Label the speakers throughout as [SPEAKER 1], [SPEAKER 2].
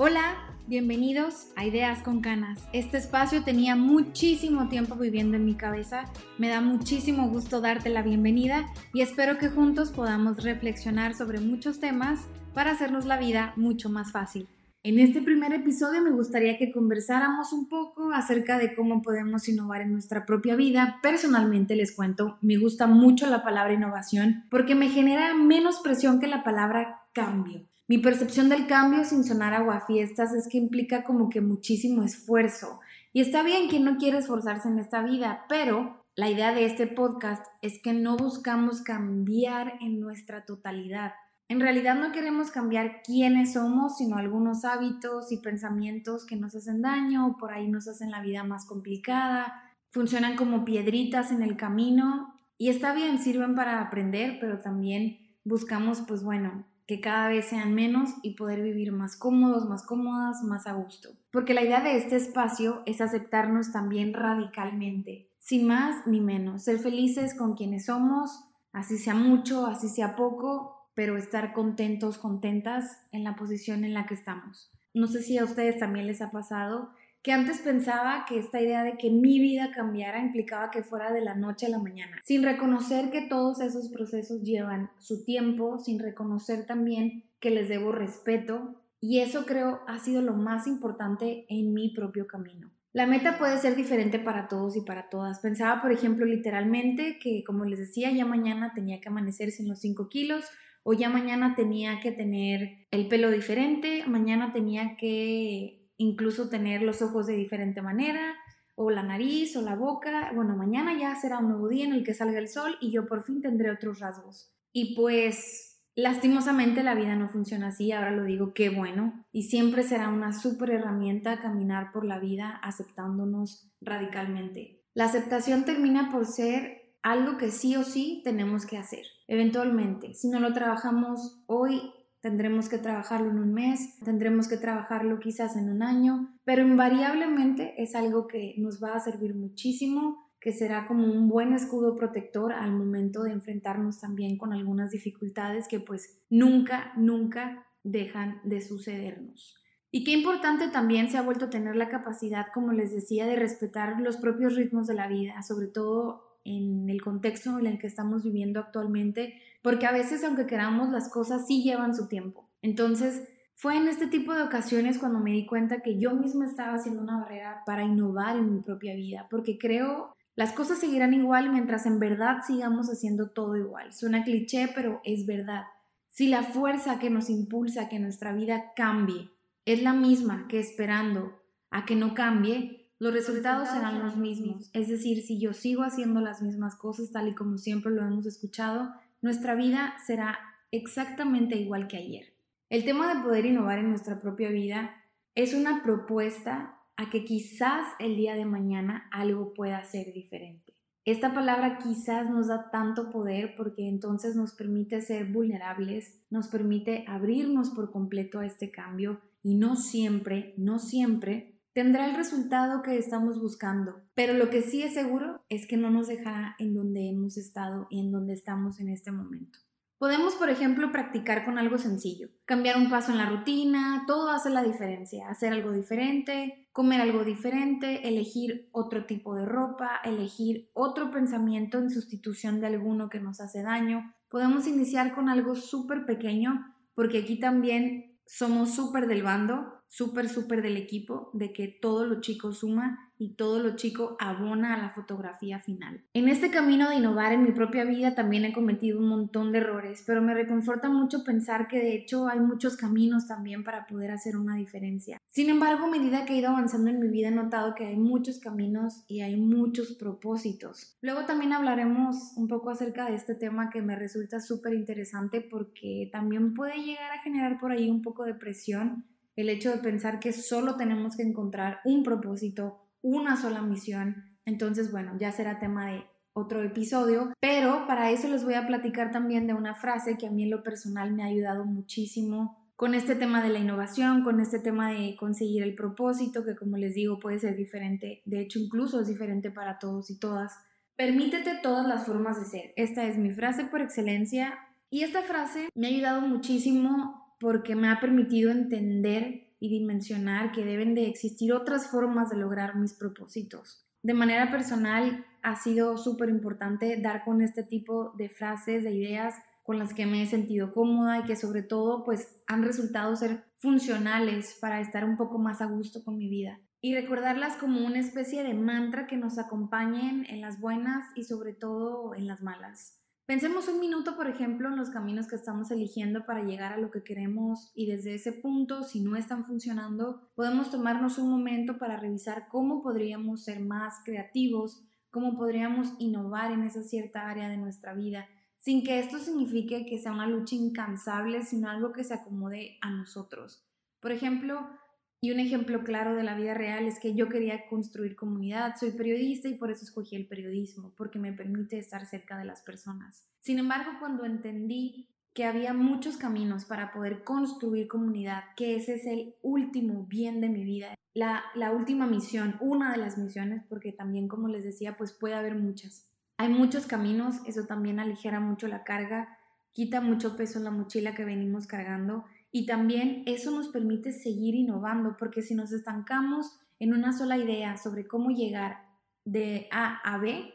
[SPEAKER 1] Hola, bienvenidos a Ideas con Canas. Este espacio tenía muchísimo tiempo viviendo en mi cabeza. Me da muchísimo gusto darte la bienvenida y espero que juntos podamos reflexionar sobre muchos temas para hacernos la vida mucho más fácil. En este primer episodio me gustaría que conversáramos un poco acerca de cómo podemos innovar en nuestra propia vida. Personalmente les cuento, me gusta mucho la palabra innovación porque me genera menos presión que la palabra cambio. Mi percepción del cambio, sin sonar aguafiestas, es que implica como que muchísimo esfuerzo. Y está bien quien no quiere esforzarse en esta vida, pero la idea de este podcast es que no buscamos cambiar en nuestra totalidad. En realidad no queremos cambiar quiénes somos, sino algunos hábitos y pensamientos que nos hacen daño por ahí nos hacen la vida más complicada, funcionan como piedritas en el camino y está bien, sirven para aprender, pero también buscamos, pues bueno, que cada vez sean menos y poder vivir más cómodos, más cómodas, más a gusto. Porque la idea de este espacio es aceptarnos también radicalmente, sin más ni menos, ser felices con quienes somos, así sea mucho, así sea poco, pero estar contentos, contentas en la posición en la que estamos. No sé si a ustedes también les ha pasado que antes pensaba que esta idea de que mi vida cambiara implicaba que fuera de la noche a la mañana, sin reconocer que todos esos procesos llevan su tiempo, sin reconocer también que les debo respeto y eso creo ha sido lo más importante en mi propio camino. La meta puede ser diferente para todos y para todas. Pensaba, por ejemplo, literalmente que, como les decía, ya mañana tenía que amanecerse en los 5 kilos, o ya mañana tenía que tener el pelo diferente, mañana tenía que incluso tener los ojos de diferente manera, o la nariz, o la boca. Bueno, mañana ya será un nuevo día en el que salga el sol y yo por fin tendré otros rasgos. Y pues, lastimosamente la vida no funciona así, ahora lo digo, qué bueno. Y siempre será una súper herramienta caminar por la vida aceptándonos radicalmente. La aceptación termina por ser algo que sí o sí tenemos que hacer. Eventualmente, si no lo trabajamos hoy, Tendremos que trabajarlo en un mes, tendremos que trabajarlo quizás en un año, pero invariablemente es algo que nos va a servir muchísimo, que será como un buen escudo protector al momento de enfrentarnos también con algunas dificultades que pues nunca, nunca dejan de sucedernos. Y qué importante también se ha vuelto tener la capacidad, como les decía, de respetar los propios ritmos de la vida, sobre todo en el contexto en el que estamos viviendo actualmente, porque a veces aunque queramos las cosas sí llevan su tiempo. Entonces, fue en este tipo de ocasiones cuando me di cuenta que yo misma estaba haciendo una barrera para innovar en mi propia vida, porque creo las cosas seguirán igual mientras en verdad sigamos haciendo todo igual. Suena cliché, pero es verdad. Si la fuerza que nos impulsa a que nuestra vida cambie es la misma que esperando a que no cambie, los resultados serán los mismos. Es decir, si yo sigo haciendo las mismas cosas tal y como siempre lo hemos escuchado, nuestra vida será exactamente igual que ayer. El tema de poder innovar en nuestra propia vida es una propuesta a que quizás el día de mañana algo pueda ser diferente. Esta palabra quizás nos da tanto poder porque entonces nos permite ser vulnerables, nos permite abrirnos por completo a este cambio y no siempre, no siempre tendrá el resultado que estamos buscando. Pero lo que sí es seguro es que no nos dejará en donde hemos estado y en donde estamos en este momento. Podemos, por ejemplo, practicar con algo sencillo, cambiar un paso en la rutina, todo hace la diferencia, hacer algo diferente, comer algo diferente, elegir otro tipo de ropa, elegir otro pensamiento en sustitución de alguno que nos hace daño. Podemos iniciar con algo súper pequeño porque aquí también somos súper del bando súper, súper del equipo de que todo lo chico suma y todo lo chico abona a la fotografía final. En este camino de innovar en mi propia vida también he cometido un montón de errores, pero me reconforta mucho pensar que de hecho hay muchos caminos también para poder hacer una diferencia. Sin embargo, a medida que he ido avanzando en mi vida he notado que hay muchos caminos y hay muchos propósitos. Luego también hablaremos un poco acerca de este tema que me resulta súper interesante porque también puede llegar a generar por ahí un poco de presión el hecho de pensar que solo tenemos que encontrar un propósito, una sola misión. Entonces, bueno, ya será tema de otro episodio, pero para eso les voy a platicar también de una frase que a mí en lo personal me ha ayudado muchísimo con este tema de la innovación, con este tema de conseguir el propósito, que como les digo puede ser diferente, de hecho incluso es diferente para todos y todas. Permítete todas las formas de ser. Esta es mi frase por excelencia y esta frase me ha ayudado muchísimo porque me ha permitido entender y dimensionar que deben de existir otras formas de lograr mis propósitos. De manera personal, ha sido súper importante dar con este tipo de frases, de ideas con las que me he sentido cómoda y que sobre todo pues han resultado ser funcionales para estar un poco más a gusto con mi vida. Y recordarlas como una especie de mantra que nos acompañen en las buenas y sobre todo en las malas. Pensemos un minuto, por ejemplo, en los caminos que estamos eligiendo para llegar a lo que queremos y desde ese punto, si no están funcionando, podemos tomarnos un momento para revisar cómo podríamos ser más creativos, cómo podríamos innovar en esa cierta área de nuestra vida, sin que esto signifique que sea una lucha incansable, sino algo que se acomode a nosotros. Por ejemplo, y un ejemplo claro de la vida real es que yo quería construir comunidad, soy periodista y por eso escogí el periodismo, porque me permite estar cerca de las personas. Sin embargo, cuando entendí que había muchos caminos para poder construir comunidad, que ese es el último bien de mi vida, la, última misión, una de las misiones, porque también como les decía, pues puede haber muchas. Hay muchos caminos, eso también aligera mucho la carga, quita mucho peso en la mochila que venimos cargando y también eso nos permite seguir innovando, porque si nos estancamos en una sola idea sobre cómo llegar de A a B,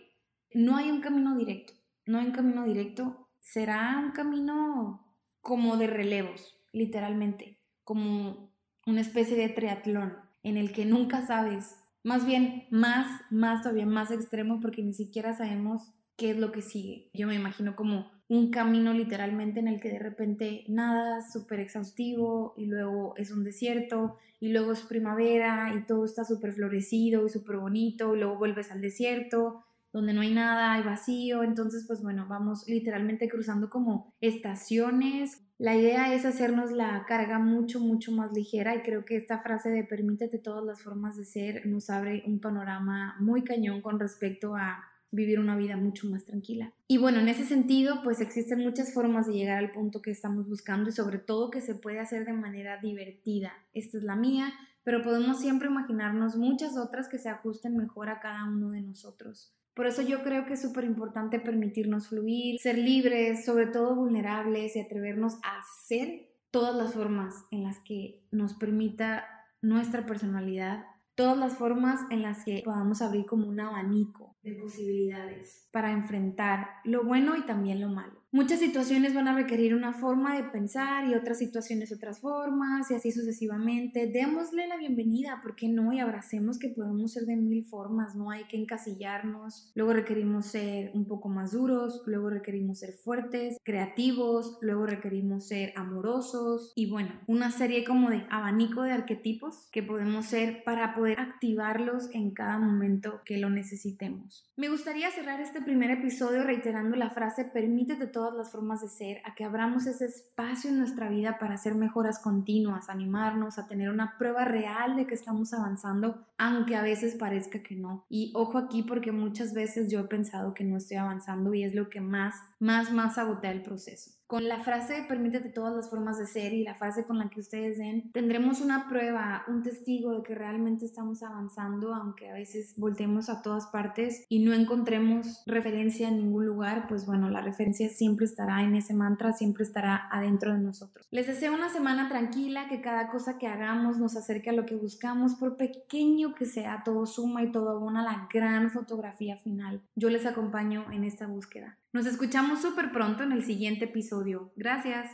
[SPEAKER 1] no hay un camino directo. No hay un camino directo. Será un camino como de relevos, literalmente, como una especie de triatlón en el que nunca sabes, más bien más, más todavía más extremo porque ni siquiera sabemos qué es lo que sigue. Yo me imagino como un camino literalmente en el que de repente nada súper exhaustivo y luego es un desierto y luego es primavera y todo está súper florecido y súper bonito y luego vuelves al desierto donde no hay nada, hay vacío, entonces pues bueno, vamos literalmente cruzando como estaciones. La idea es hacernos la carga mucho, mucho más ligera y creo que esta frase de permítete todas las formas de ser nos abre un panorama muy cañón con respecto a vivir una vida mucho más tranquila. Y bueno, en ese sentido, pues existen muchas formas de llegar al punto que estamos buscando y sobre todo que se puede hacer de manera divertida. Esta es la mía, pero podemos siempre imaginarnos muchas otras que se ajusten mejor a cada uno de nosotros. Por eso yo creo que es súper importante permitirnos fluir, ser libres, sobre todo vulnerables y atrevernos a hacer todas las formas en las que nos permita nuestra personalidad todas las formas en las que podamos abrir como un abanico de posibilidades para enfrentar lo bueno y también lo malo. Muchas situaciones van a requerir una forma de pensar y otras situaciones otras formas y así sucesivamente. Démosle la bienvenida, ¿por qué no? Y abracemos que podemos ser de mil formas, no hay que encasillarnos. Luego requerimos ser un poco más duros, luego requerimos ser fuertes, creativos, luego requerimos ser amorosos y bueno, una serie como de abanico de arquetipos que podemos ser para poder activarlos en cada momento que lo necesitemos. Me gustaría cerrar este primer episodio reiterando la frase permítete todo todas las formas de ser, a que abramos ese espacio en nuestra vida para hacer mejoras continuas, animarnos, a tener una prueba real de que estamos avanzando, aunque a veces parezca que no. Y ojo aquí porque muchas veces yo he pensado que no estoy avanzando y es lo que más, más, más sabotea el proceso. Con la frase permítete todas las formas de ser y la frase con la que ustedes den, tendremos una prueba, un testigo de que realmente estamos avanzando, aunque a veces volteemos a todas partes y no encontremos referencia en ningún lugar, pues bueno, la referencia siempre estará en ese mantra, siempre estará adentro de nosotros. Les deseo una semana tranquila, que cada cosa que hagamos nos acerque a lo que buscamos, por pequeño que sea, todo suma y todo abona la gran fotografía final. Yo les acompaño en esta búsqueda. Nos escuchamos súper pronto en el siguiente episodio. Gracias.